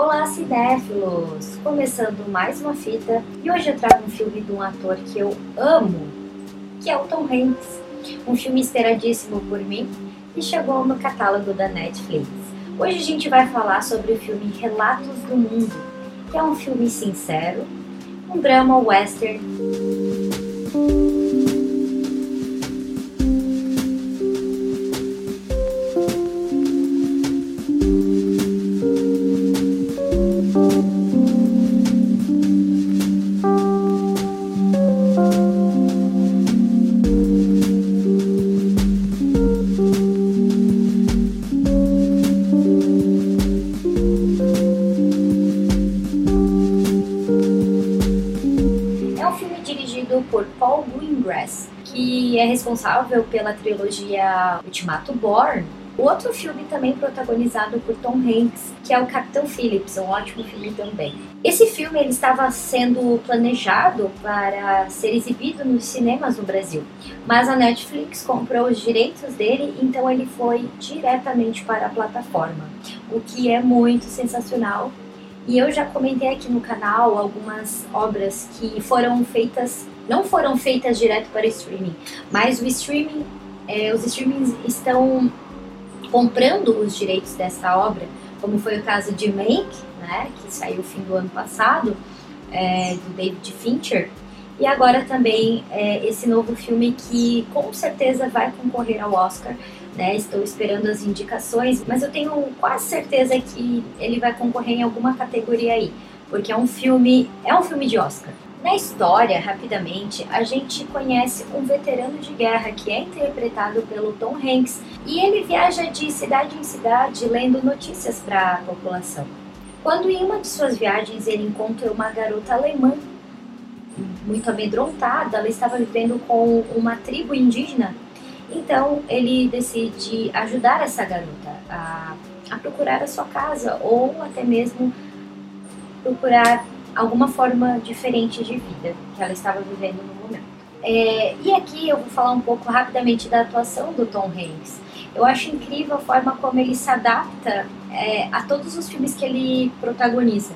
Olá, cinéfilos! Começando mais uma fita e hoje eu trago um filme de um ator que eu amo, que é o Tom Hanks. Um filme esperadíssimo por mim e chegou no catálogo da Netflix. Hoje a gente vai falar sobre o filme Relatos do Mundo, que é um filme sincero, um drama western por Paul Greengrass, que é responsável pela trilogia Ultimato Born. Outro filme também protagonizado por Tom Hanks, que é o Capitão Phillips, um ótimo filme também. Esse filme ele estava sendo planejado para ser exibido nos cinemas no Brasil, mas a Netflix comprou os direitos dele, então ele foi diretamente para a plataforma, o que é muito sensacional e eu já comentei aqui no canal algumas obras que foram feitas, não foram feitas direto para streaming, mas o streaming, é, os streamings estão comprando os direitos dessa obra, como foi o caso de Make, né, que saiu fim do ano passado, é, do David Fincher, e agora também é, esse novo filme que com certeza vai concorrer ao Oscar, né? Estou esperando as indicações, mas eu tenho quase certeza que ele vai concorrer em alguma categoria aí, porque é um filme, é um filme de Oscar. Na história, rapidamente, a gente conhece um veterano de guerra que é interpretado pelo Tom Hanks e ele viaja de cidade em cidade lendo notícias para a população. Quando em uma de suas viagens ele encontra uma garota alemã muito amedrontada, ela estava vivendo com uma tribo indígena então ele decide ajudar essa garota a, a procurar a sua casa ou até mesmo procurar alguma forma diferente de vida que ela estava vivendo no momento. É, e aqui eu vou falar um pouco rapidamente da atuação do Tom Hanks. Eu acho incrível a forma como ele se adapta é, a todos os filmes que ele protagoniza.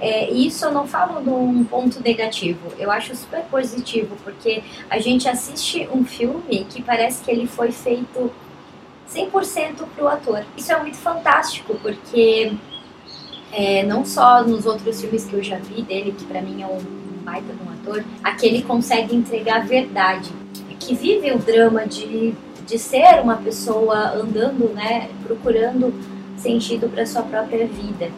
É, isso eu não falo de um ponto negativo, eu acho super positivo, porque a gente assiste um filme que parece que ele foi feito 100% para o ator. Isso é muito fantástico, porque é, não só nos outros filmes que eu já vi dele, que para mim é um baita de um ator, aqui ele consegue entregar a verdade, que vive o drama de, de ser uma pessoa andando, né, procurando sentido para sua própria vida.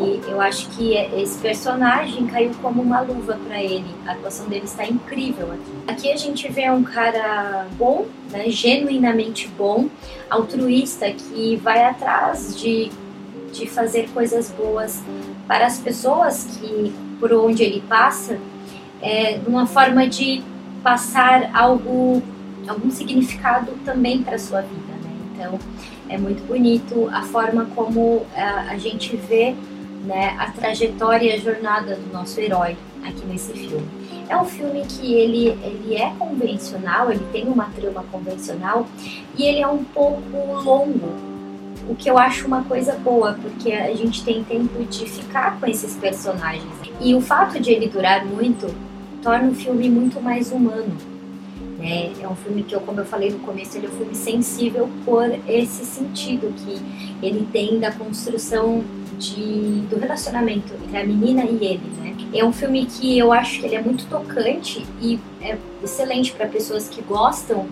E eu acho que esse personagem caiu como uma luva para ele. A atuação dele está incrível aqui. Aqui a gente vê um cara bom, né, genuinamente bom, altruísta, que vai atrás de, de fazer coisas boas para as pessoas que por onde ele passa, é, uma forma de passar algo, algum significado também para a sua vida. Né? Então é muito bonito a forma como a, a gente vê né, a trajetória e a jornada do nosso herói aqui nesse filme. É um filme que ele, ele é convencional, ele tem uma trama convencional e ele é um pouco longo, o que eu acho uma coisa boa, porque a gente tem tempo de ficar com esses personagens. E o fato de ele durar muito torna o filme muito mais humano. Né? É um filme que, eu, como eu falei no começo, ele é um filme sensível por esse sentido que ele tem da construção de, do relacionamento entre a menina e ele, né? É um filme que eu acho que ele é muito tocante e é excelente para pessoas que gostam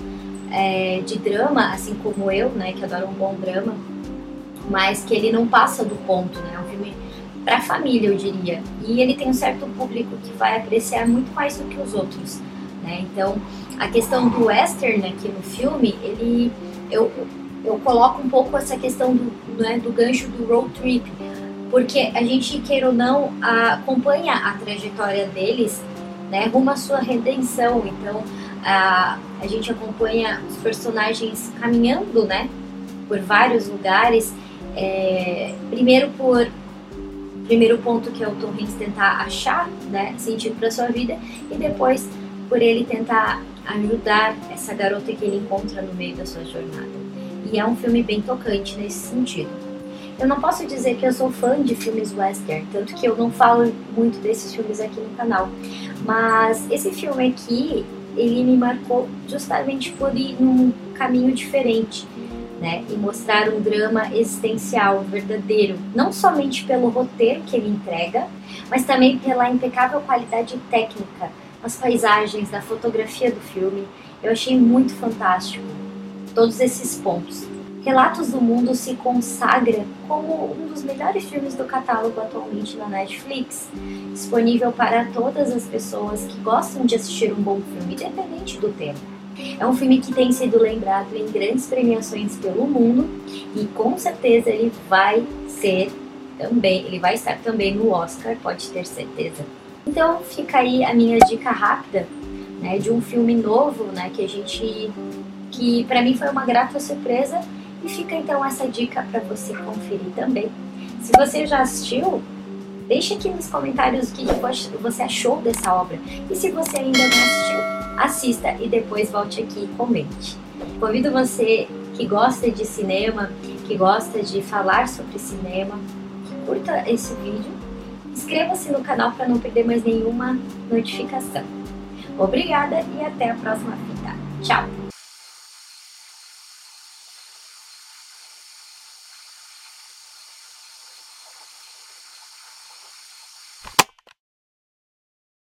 é, de drama, assim como eu, né? Que adoram um bom drama, mas que ele não passa do ponto, né? É um filme para família, eu diria. E ele tem um certo público que vai apreciar muito mais do que os outros, né? Então, a questão do western aqui no filme, ele eu, eu coloco um pouco essa questão do, né, do gancho do road trip, porque a gente, queira ou não, acompanha a trajetória deles né, rumo à sua redenção. Então, a, a gente acompanha os personagens caminhando né, por vários lugares. É, primeiro por primeiro ponto que é o Tom Hanks tentar achar né, sentido para sua vida e depois por ele tentar ajudar essa garota que ele encontra no meio da sua jornada. E é um filme bem tocante nesse sentido. Eu não posso dizer que eu sou fã de filmes western, tanto que eu não falo muito desses filmes aqui no canal. Mas esse filme aqui, ele me marcou justamente por ir num caminho diferente. Né, e mostrar um drama existencial verdadeiro, não somente pelo roteiro que ele entrega, mas também pela impecável qualidade técnica, as paisagens, da fotografia do filme. Eu achei muito fantástico todos esses pontos. Relatos do Mundo se consagra como um dos melhores filmes do catálogo atualmente na Netflix, disponível para todas as pessoas que gostam de assistir um bom filme, independente do tema. É um filme que tem sido lembrado em grandes premiações pelo mundo e com certeza ele vai ser também, ele vai estar também no Oscar, pode ter certeza. Então fica aí a minha dica rápida, né, de um filme novo, né, que a gente que para mim foi uma grata surpresa e fica então essa dica para você conferir também. Se você já assistiu, deixe aqui nos comentários o que você achou dessa obra. E se você ainda não assistiu, assista e depois volte aqui e comente. Convido você que gosta de cinema, que gosta de falar sobre cinema, que curta esse vídeo, inscreva-se no canal para não perder mais nenhuma notificação. Obrigada e até a próxima fita. Tchau!